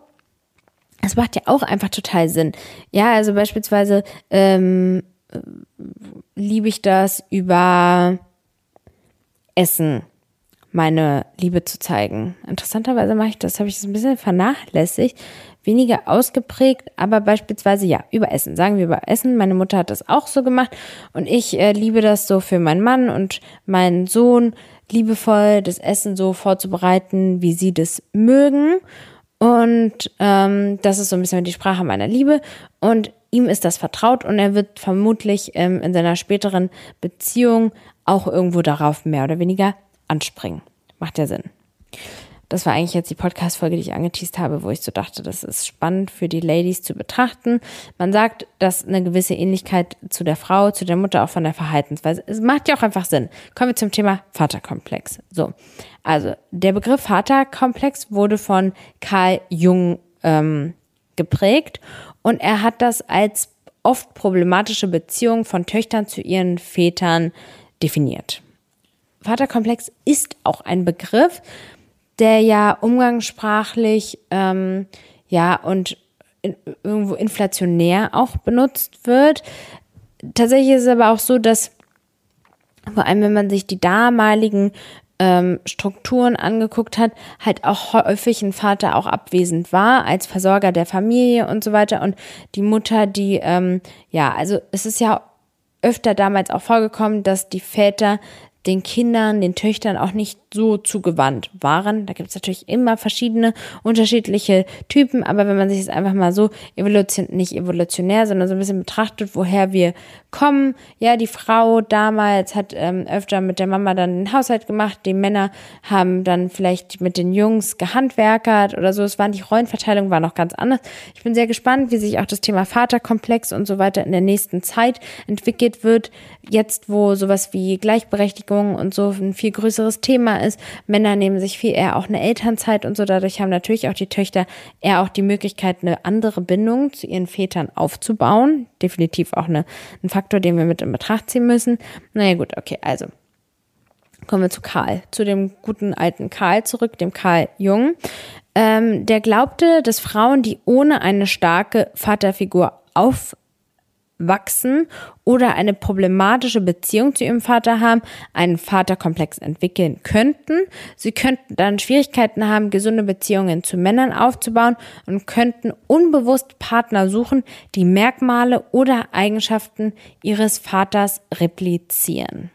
das macht ja auch einfach total Sinn. Ja, also beispielsweise ähm, liebe ich das über Essen meine Liebe zu zeigen. Interessanterweise mache ich das, habe ich das ein bisschen vernachlässigt, weniger ausgeprägt, aber beispielsweise ja, über Essen. Sagen wir über Essen. Meine Mutter hat das auch so gemacht und ich äh, liebe das so für meinen Mann und meinen Sohn liebevoll das Essen so vorzubereiten, wie sie das mögen. Und ähm, das ist so ein bisschen die Sprache meiner Liebe. Und ihm ist das vertraut und er wird vermutlich ähm, in seiner späteren Beziehung auch irgendwo darauf mehr oder weniger anspringen. Macht ja Sinn. Das war eigentlich jetzt die Podcast-Folge, die ich angeteased habe, wo ich so dachte, das ist spannend für die Ladies zu betrachten. Man sagt, dass eine gewisse Ähnlichkeit zu der Frau, zu der Mutter auch von der Verhaltensweise. Es macht ja auch einfach Sinn. Kommen wir zum Thema Vaterkomplex. So. Also, der Begriff Vaterkomplex wurde von Karl Jung ähm, geprägt und er hat das als oft problematische Beziehung von Töchtern zu ihren Vätern definiert. Vaterkomplex ist auch ein Begriff, der ja umgangssprachlich ähm, ja und in, irgendwo inflationär auch benutzt wird. Tatsächlich ist es aber auch so, dass vor allem wenn man sich die damaligen ähm, Strukturen angeguckt hat, halt auch häufig ein Vater auch abwesend war als Versorger der Familie und so weiter. Und die Mutter, die ähm, ja, also es ist ja öfter damals auch vorgekommen, dass die Väter den Kindern, den Töchtern auch nicht so zugewandt waren. Da gibt es natürlich immer verschiedene unterschiedliche Typen, aber wenn man sich jetzt einfach mal so evolution, nicht evolutionär, sondern so ein bisschen betrachtet, woher wir kommen, ja, die Frau damals hat ähm, öfter mit der Mama dann den Haushalt gemacht, die Männer haben dann vielleicht mit den Jungs gehandwerkert oder so. Es waren die Rollenverteilung war noch ganz anders. Ich bin sehr gespannt, wie sich auch das Thema Vaterkomplex und so weiter in der nächsten Zeit entwickelt wird. Jetzt, wo sowas wie Gleichberechtigung und so ein viel größeres Thema ist. Männer nehmen sich viel eher auch eine Elternzeit und so. Dadurch haben natürlich auch die Töchter eher auch die Möglichkeit, eine andere Bindung zu ihren Vätern aufzubauen. Definitiv auch eine, ein Faktor, den wir mit in Betracht ziehen müssen. Naja, gut, okay, also. Kommen wir zu Karl, zu dem guten alten Karl zurück, dem Karl Jung. Ähm, der glaubte, dass Frauen, die ohne eine starke Vaterfigur auf wachsen oder eine problematische Beziehung zu ihrem Vater haben, einen Vaterkomplex entwickeln könnten. Sie könnten dann Schwierigkeiten haben, gesunde Beziehungen zu Männern aufzubauen und könnten unbewusst Partner suchen, die Merkmale oder Eigenschaften ihres Vaters replizieren.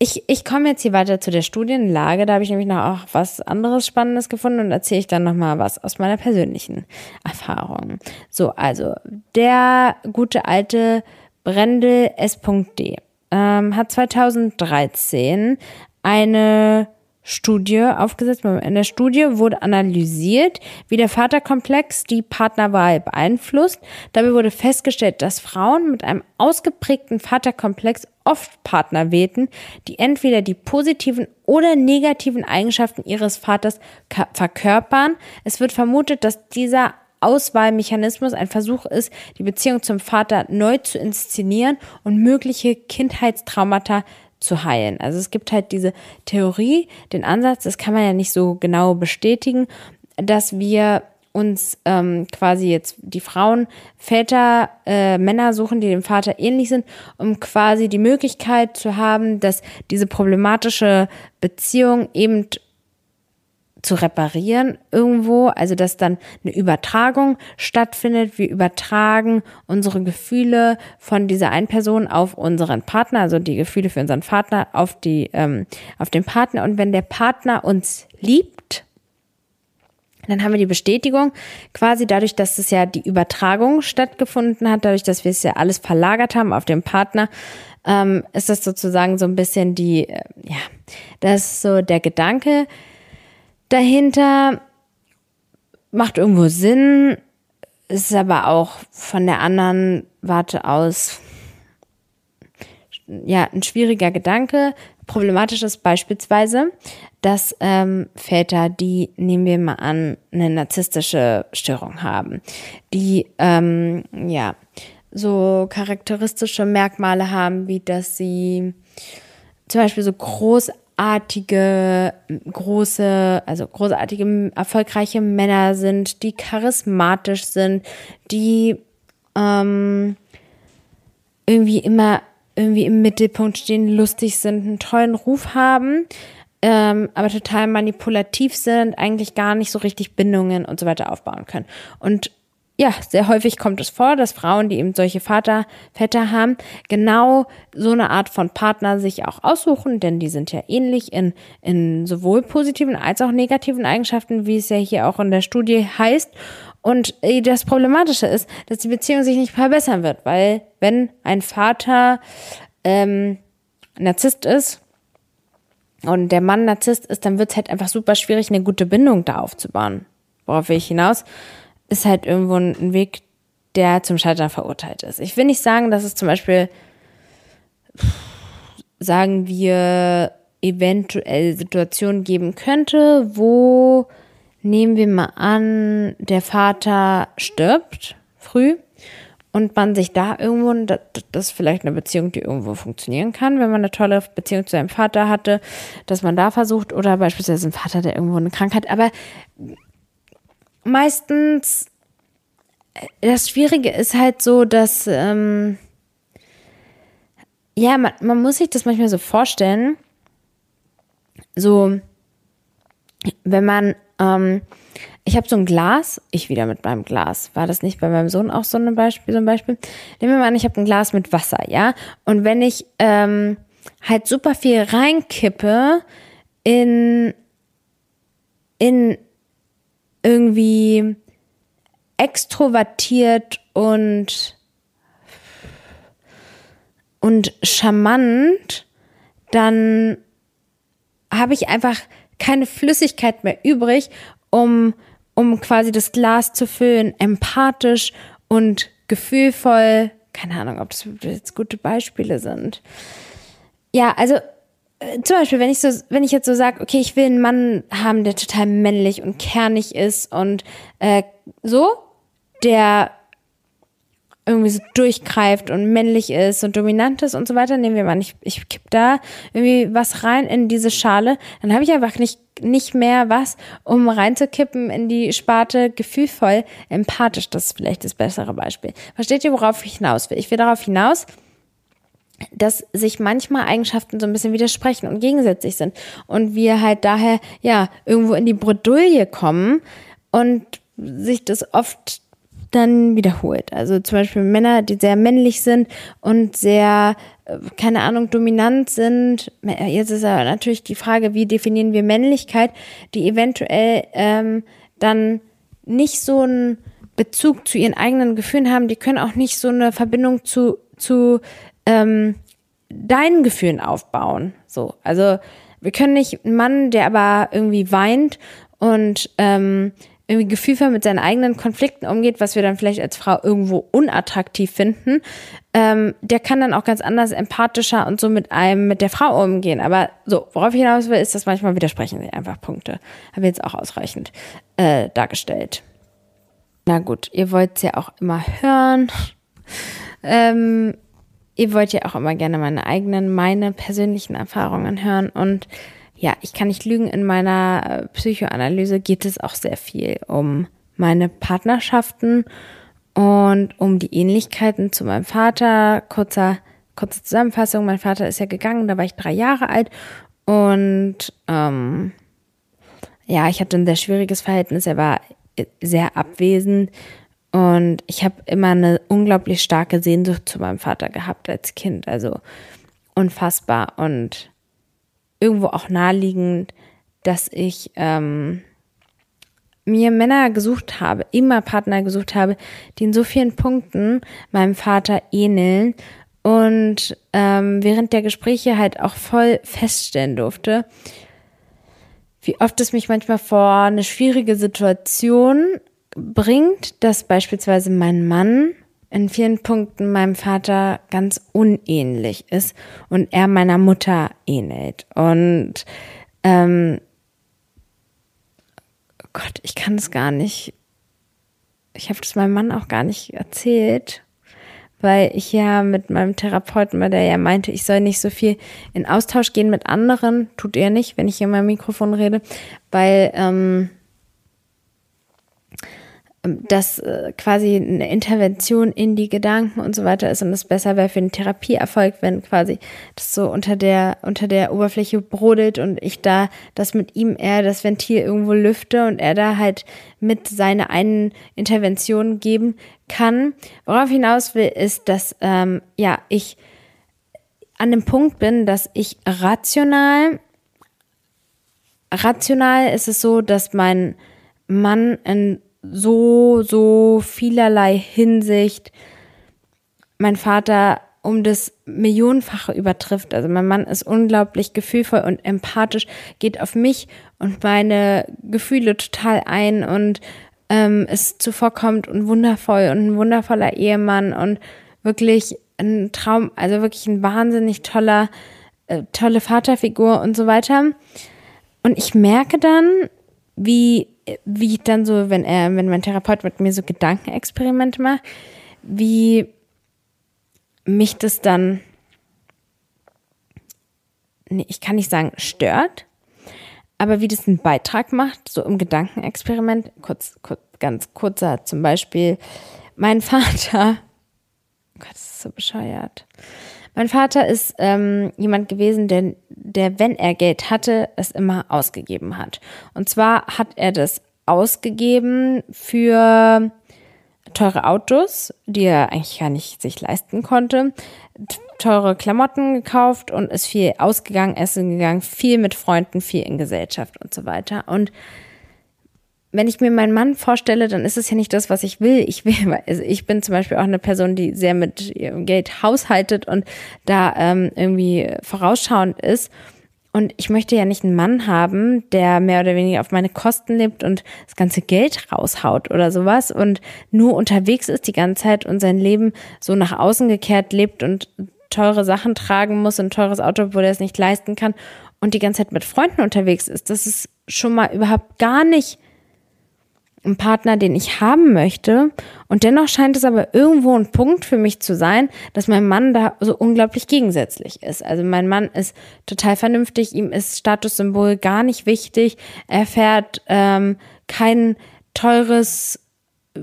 Ich, ich komme jetzt hier weiter zu der Studienlage. Da habe ich nämlich noch auch was anderes Spannendes gefunden und erzähle ich dann nochmal was aus meiner persönlichen Erfahrung. So, also der gute alte Brendel S.D. Ähm, hat 2013 eine Studie aufgesetzt. In der Studie wurde analysiert, wie der Vaterkomplex die Partnerwahl beeinflusst. Dabei wurde festgestellt, dass Frauen mit einem ausgeprägten Vaterkomplex oft Partner wählten, die entweder die positiven oder negativen Eigenschaften ihres Vaters verkörpern. Es wird vermutet, dass dieser Auswahlmechanismus ein Versuch ist, die Beziehung zum Vater neu zu inszenieren und mögliche Kindheitstraumata zu heilen. Also es gibt halt diese Theorie, den Ansatz, das kann man ja nicht so genau bestätigen, dass wir uns ähm, quasi jetzt die Frauen, Väter, äh, Männer suchen, die dem Vater ähnlich sind, um quasi die Möglichkeit zu haben, dass diese problematische Beziehung eben zu reparieren irgendwo, also dass dann eine Übertragung stattfindet. Wir übertragen unsere Gefühle von dieser einen Person auf unseren Partner, also die Gefühle für unseren Partner auf die ähm, auf den Partner. Und wenn der Partner uns liebt, dann haben wir die Bestätigung quasi dadurch, dass es ja die Übertragung stattgefunden hat, dadurch, dass wir es ja alles verlagert haben auf den Partner, ähm, ist das sozusagen so ein bisschen die, äh, ja, das ist so der Gedanke, dahinter. Macht irgendwo Sinn, ist aber auch von der anderen Warte aus ja ein schwieriger Gedanke. Problematisch ist beispielsweise, dass ähm, Väter, die, nehmen wir mal an, eine narzisstische Störung haben, die ähm, ja so charakteristische Merkmale haben, wie dass sie zum Beispiel so groß großartige, große, also großartige, erfolgreiche Männer sind, die charismatisch sind, die ähm, irgendwie immer irgendwie im Mittelpunkt stehen, lustig sind, einen tollen Ruf haben, ähm, aber total manipulativ sind, eigentlich gar nicht so richtig Bindungen und so weiter aufbauen können. Und ja, sehr häufig kommt es vor, dass Frauen, die eben solche Vater, Väter haben, genau so eine Art von Partner sich auch aussuchen, denn die sind ja ähnlich in, in sowohl positiven als auch negativen Eigenschaften, wie es ja hier auch in der Studie heißt. Und äh, das Problematische ist, dass die Beziehung sich nicht verbessern wird, weil wenn ein Vater ähm, Narzisst ist und der Mann Narzisst ist, dann wird es halt einfach super schwierig, eine gute Bindung da aufzubauen. Worauf will ich hinaus? Ist halt irgendwo ein Weg, der zum Scheitern verurteilt ist. Ich will nicht sagen, dass es zum Beispiel, sagen wir, eventuell Situationen geben könnte, wo, nehmen wir mal an, der Vater stirbt früh und man sich da irgendwo, das ist vielleicht eine Beziehung, die irgendwo funktionieren kann, wenn man eine tolle Beziehung zu seinem Vater hatte, dass man da versucht oder beispielsweise ein Vater, der irgendwo eine Krankheit, aber meistens, das Schwierige ist halt so, dass, ähm, ja, man, man muss sich das manchmal so vorstellen, so, wenn man, ähm, ich habe so ein Glas, ich wieder mit meinem Glas. War das nicht bei meinem Sohn auch so ein Beispiel? So ein Beispiel? Nehmen wir mal an, ich habe ein Glas mit Wasser, ja. Und wenn ich ähm, halt super viel reinkippe in in irgendwie extrovertiert und und charmant, dann habe ich einfach keine Flüssigkeit mehr übrig, um, um quasi das Glas zu füllen, empathisch und gefühlvoll. Keine Ahnung, ob das jetzt gute Beispiele sind. Ja, also zum Beispiel, wenn ich so, wenn ich jetzt so sage, okay, ich will einen Mann haben, der total männlich und kernig ist und äh, so, der irgendwie so durchgreift und männlich ist und dominant ist und so weiter, nehmen wir mal, ich, ich kipp da irgendwie was rein in diese Schale, dann habe ich einfach nicht, nicht mehr was, um reinzukippen in die Sparte gefühlvoll, empathisch. Das ist vielleicht das bessere Beispiel. Versteht ihr, worauf ich hinaus will? Ich will darauf hinaus, dass sich manchmal Eigenschaften so ein bisschen widersprechen und gegensätzlich sind und wir halt daher ja irgendwo in die Bredouille kommen und sich das oft dann wiederholt. Also zum Beispiel Männer, die sehr männlich sind und sehr, äh, keine Ahnung, dominant sind. Jetzt ist aber natürlich die Frage, wie definieren wir Männlichkeit, die eventuell ähm, dann nicht so einen Bezug zu ihren eigenen Gefühlen haben. Die können auch nicht so eine Verbindung zu, zu ähm, deinen Gefühlen aufbauen. So, also wir können nicht einen Mann, der aber irgendwie weint und ähm, irgendwie gefühlvoll mit seinen eigenen Konflikten umgeht, was wir dann vielleicht als Frau irgendwo unattraktiv finden, ähm, der kann dann auch ganz anders empathischer und so mit einem, mit der Frau umgehen. Aber so, worauf ich hinaus will, ist, dass manchmal widersprechen sie einfach Punkte. Habe jetzt auch ausreichend äh, dargestellt. Na gut, ihr wollt es ja auch immer hören. Ähm, ihr wollt ja auch immer gerne meine eigenen, meine persönlichen Erfahrungen hören. Und ja, ich kann nicht lügen, in meiner äh, Psychoanalyse geht es auch sehr viel um meine Partnerschaften und um die Ähnlichkeiten zu meinem Vater. Kurzer, kurze Zusammenfassung, mein Vater ist ja gegangen, da war ich drei Jahre alt und ähm, ja, ich hatte ein sehr schwieriges Verhältnis. Er war sehr abwesend und ich habe immer eine unglaublich starke Sehnsucht zu meinem Vater gehabt als Kind. Also unfassbar und irgendwo auch naheliegend, dass ich ähm, mir Männer gesucht habe, immer Partner gesucht habe, die in so vielen Punkten meinem Vater ähneln und ähm, während der Gespräche halt auch voll feststellen durfte, wie oft es mich manchmal vor eine schwierige Situation bringt, dass beispielsweise mein Mann in vielen Punkten meinem Vater ganz unähnlich ist und er meiner Mutter ähnelt. Und ähm, Gott, ich kann es gar nicht. Ich habe das meinem Mann auch gar nicht erzählt, weil ich ja mit meinem Therapeuten, weil der ja meinte, ich soll nicht so viel in Austausch gehen mit anderen, tut er nicht, wenn ich hier in meinem Mikrofon rede, weil ähm, dass äh, quasi eine Intervention in die Gedanken und so weiter ist und es besser wäre für den Therapieerfolg, wenn quasi das so unter der, unter der Oberfläche brodelt und ich da das mit ihm eher das Ventil irgendwo lüfte und er da halt mit seine einen Intervention geben kann. Worauf hinaus will, ist, dass ähm, ja ich an dem Punkt bin, dass ich rational rational ist es so, dass mein Mann in so, so vielerlei Hinsicht mein Vater um das Millionenfache übertrifft. Also mein Mann ist unglaublich gefühlvoll und empathisch, geht auf mich und meine Gefühle total ein und ähm, ist zuvorkommt und wundervoll und ein wundervoller Ehemann und wirklich ein Traum, also wirklich ein wahnsinnig toller, äh, tolle Vaterfigur und so weiter. Und ich merke dann, wie, wie ich dann so, wenn er, wenn mein Therapeut mit mir so Gedankenexperimente macht, wie mich das dann, nee, ich kann nicht sagen stört, aber wie das einen Beitrag macht, so im Gedankenexperiment, kurz, kurz ganz kurzer, zum Beispiel, mein Vater, oh Gott, das ist so bescheuert. Mein Vater ist ähm, jemand gewesen, der, der, wenn er Geld hatte, es immer ausgegeben hat. Und zwar hat er das ausgegeben für teure Autos, die er eigentlich gar nicht sich leisten konnte, teure Klamotten gekauft und ist viel ausgegangen, essen gegangen, viel mit Freunden, viel in Gesellschaft und so weiter. Und wenn ich mir meinen Mann vorstelle, dann ist es ja nicht das, was ich will. Ich will, also ich bin zum Beispiel auch eine Person, die sehr mit ihrem Geld haushaltet und da ähm, irgendwie vorausschauend ist. Und ich möchte ja nicht einen Mann haben, der mehr oder weniger auf meine Kosten lebt und das ganze Geld raushaut oder sowas und nur unterwegs ist die ganze Zeit und sein Leben so nach außen gekehrt lebt und teure Sachen tragen muss, ein teures Auto, obwohl er es nicht leisten kann und die ganze Zeit mit Freunden unterwegs ist. Das ist schon mal überhaupt gar nicht ein Partner, den ich haben möchte. Und dennoch scheint es aber irgendwo ein Punkt für mich zu sein, dass mein Mann da so unglaublich gegensätzlich ist. Also mein Mann ist total vernünftig, ihm ist Statussymbol gar nicht wichtig. Er fährt ähm, kein teures äh,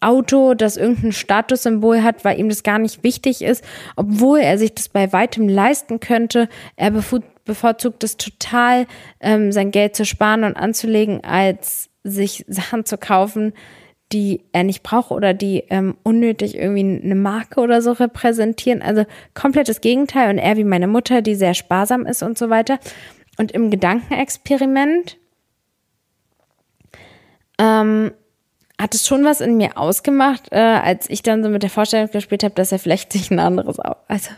Auto, das irgendein Statussymbol hat, weil ihm das gar nicht wichtig ist, obwohl er sich das bei weitem leisten könnte. Er bevorzugt es total, ähm, sein Geld zu sparen und anzulegen, als sich Sachen zu kaufen, die er nicht braucht oder die ähm, unnötig irgendwie eine Marke oder so repräsentieren. Also komplettes Gegenteil. Und er wie meine Mutter, die sehr sparsam ist und so weiter. Und im Gedankenexperiment ähm, hat es schon was in mir ausgemacht, äh, als ich dann so mit der Vorstellung gespielt habe, dass er vielleicht sich ein anderes, also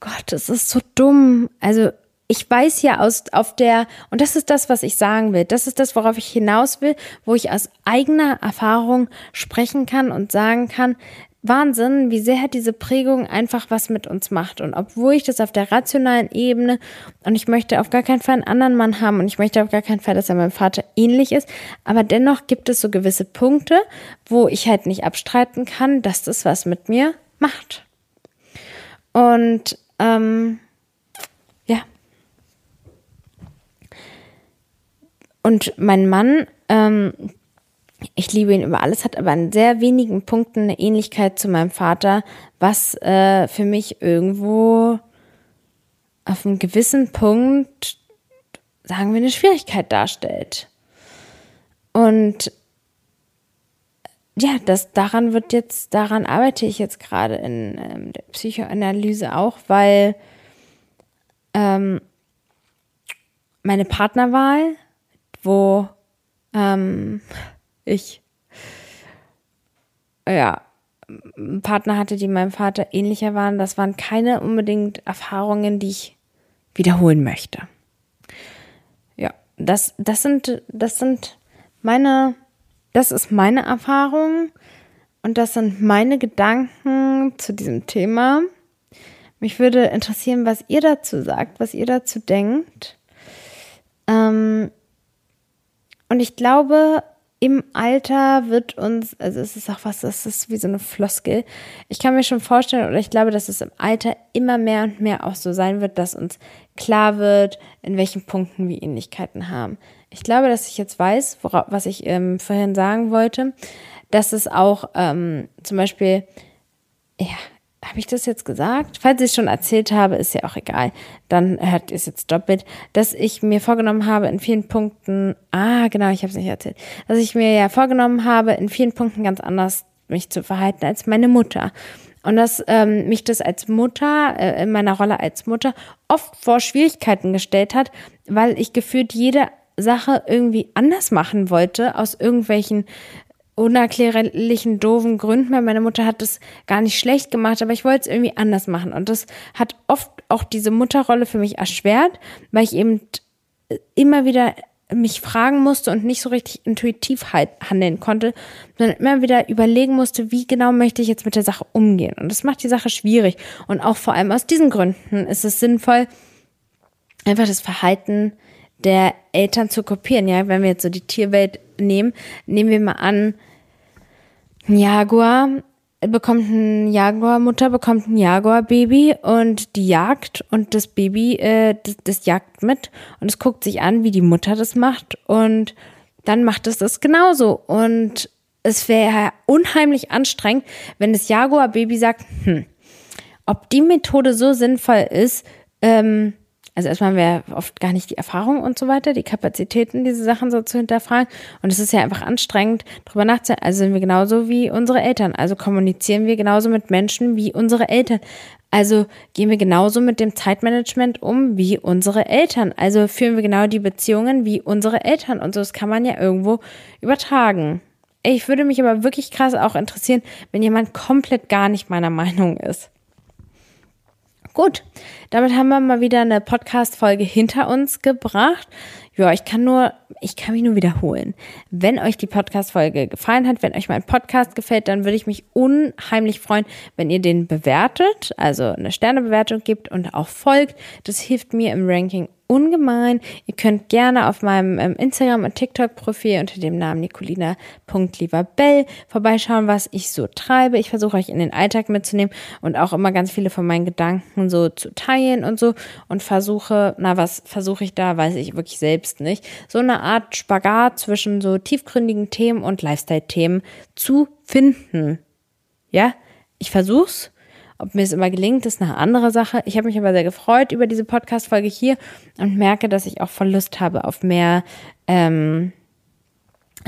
Gott, das ist so dumm. Also ich weiß ja aus, auf der, und das ist das, was ich sagen will. Das ist das, worauf ich hinaus will, wo ich aus eigener Erfahrung sprechen kann und sagen kann, Wahnsinn, wie sehr hat diese Prägung einfach was mit uns macht. Und obwohl ich das auf der rationalen Ebene und ich möchte auf gar keinen Fall einen anderen Mann haben und ich möchte auf gar keinen Fall, dass er meinem Vater ähnlich ist, aber dennoch gibt es so gewisse Punkte, wo ich halt nicht abstreiten kann, dass das was mit mir macht. Und ähm, Und mein Mann, ähm, ich liebe ihn über alles, hat aber an sehr wenigen Punkten eine Ähnlichkeit zu meinem Vater, was äh, für mich irgendwo auf einem gewissen Punkt, sagen wir, eine Schwierigkeit darstellt. Und ja, das daran wird jetzt, daran arbeite ich jetzt gerade in ähm, der Psychoanalyse auch, weil ähm, meine Partnerwahl wo ähm, ich ja Partner hatte, die meinem Vater ähnlicher waren. Das waren keine unbedingt Erfahrungen, die ich wiederholen möchte. Ja, das, das sind, das sind meine, das ist meine Erfahrung und das sind meine Gedanken zu diesem Thema. Mich würde interessieren, was ihr dazu sagt, was ihr dazu denkt. Ähm, und ich glaube, im Alter wird uns, also es ist auch was, das ist wie so eine Floskel. Ich kann mir schon vorstellen, oder ich glaube, dass es im Alter immer mehr und mehr auch so sein wird, dass uns klar wird, in welchen Punkten wir Ähnlichkeiten haben. ich glaube, dass ich jetzt weiß, worauf, was ich ähm, vorhin sagen wollte, dass es auch ähm, zum Beispiel, ja, habe ich das jetzt gesagt? Falls ich es schon erzählt habe, ist ja auch egal. Dann hört ihr es jetzt doppelt, dass ich mir vorgenommen habe, in vielen Punkten, ah, genau, ich habe es nicht erzählt, dass ich mir ja vorgenommen habe, in vielen Punkten ganz anders mich zu verhalten als meine Mutter. Und dass ähm, mich das als Mutter, äh, in meiner Rolle als Mutter, oft vor Schwierigkeiten gestellt hat, weil ich gefühlt jede Sache irgendwie anders machen wollte, aus irgendwelchen unerklärlichen, doofen Gründen, weil meine Mutter hat das gar nicht schlecht gemacht, aber ich wollte es irgendwie anders machen. Und das hat oft auch diese Mutterrolle für mich erschwert, weil ich eben immer wieder mich fragen musste und nicht so richtig intuitiv halt handeln konnte, sondern immer wieder überlegen musste, wie genau möchte ich jetzt mit der Sache umgehen. Und das macht die Sache schwierig. Und auch vor allem aus diesen Gründen ist es sinnvoll, einfach das Verhalten der Eltern zu kopieren. Ja, wenn wir jetzt so die Tierwelt nehmen, nehmen wir mal an, ein Jaguar bekommt ein Jaguar, Mutter bekommt ein Jaguar-Baby und die jagt und das Baby, äh, das, das jagt mit und es guckt sich an, wie die Mutter das macht und dann macht es das genauso und es wäre unheimlich anstrengend, wenn das Jaguar-Baby sagt, hm, ob die Methode so sinnvoll ist, ähm, also erstmal haben wir oft gar nicht die Erfahrung und so weiter, die Kapazitäten, diese Sachen so zu hinterfragen. Und es ist ja einfach anstrengend, drüber nachzudenken. Also sind wir genauso wie unsere Eltern. Also kommunizieren wir genauso mit Menschen wie unsere Eltern. Also gehen wir genauso mit dem Zeitmanagement um wie unsere Eltern. Also führen wir genau die Beziehungen wie unsere Eltern. Und so, das kann man ja irgendwo übertragen. Ich würde mich aber wirklich krass auch interessieren, wenn jemand komplett gar nicht meiner Meinung ist. Gut, damit haben wir mal wieder eine Podcast-Folge hinter uns gebracht. Ja, ich kann nur, ich kann mich nur wiederholen. Wenn euch die Podcast-Folge gefallen hat, wenn euch mein Podcast gefällt, dann würde ich mich unheimlich freuen, wenn ihr den bewertet, also eine Sternebewertung gibt und auch folgt. Das hilft mir im Ranking ungemein. Ihr könnt gerne auf meinem ähm, Instagram- und TikTok-Profil unter dem Namen nicolina.lieberbell vorbeischauen, was ich so treibe. Ich versuche euch in den Alltag mitzunehmen und auch immer ganz viele von meinen Gedanken so zu teilen und so und versuche, na, was versuche ich da, weiß ich wirklich selbst nicht, so eine Art Spagat zwischen so tiefgründigen Themen und Lifestyle-Themen zu finden. Ja, ich versuch's ob mir es immer gelingt, ist eine andere Sache. Ich habe mich aber sehr gefreut über diese Podcast-Folge hier und merke, dass ich auch voll Lust habe auf mehr ähm,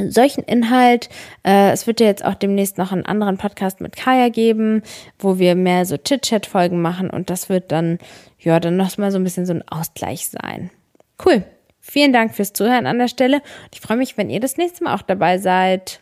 solchen Inhalt. Äh, es wird ja jetzt auch demnächst noch einen anderen Podcast mit Kaya geben, wo wir mehr so Chit-Chat-Folgen machen und das wird dann, ja, dann noch mal so ein bisschen so ein Ausgleich sein. Cool. Vielen Dank fürs Zuhören an der Stelle. Ich freue mich, wenn ihr das nächste Mal auch dabei seid.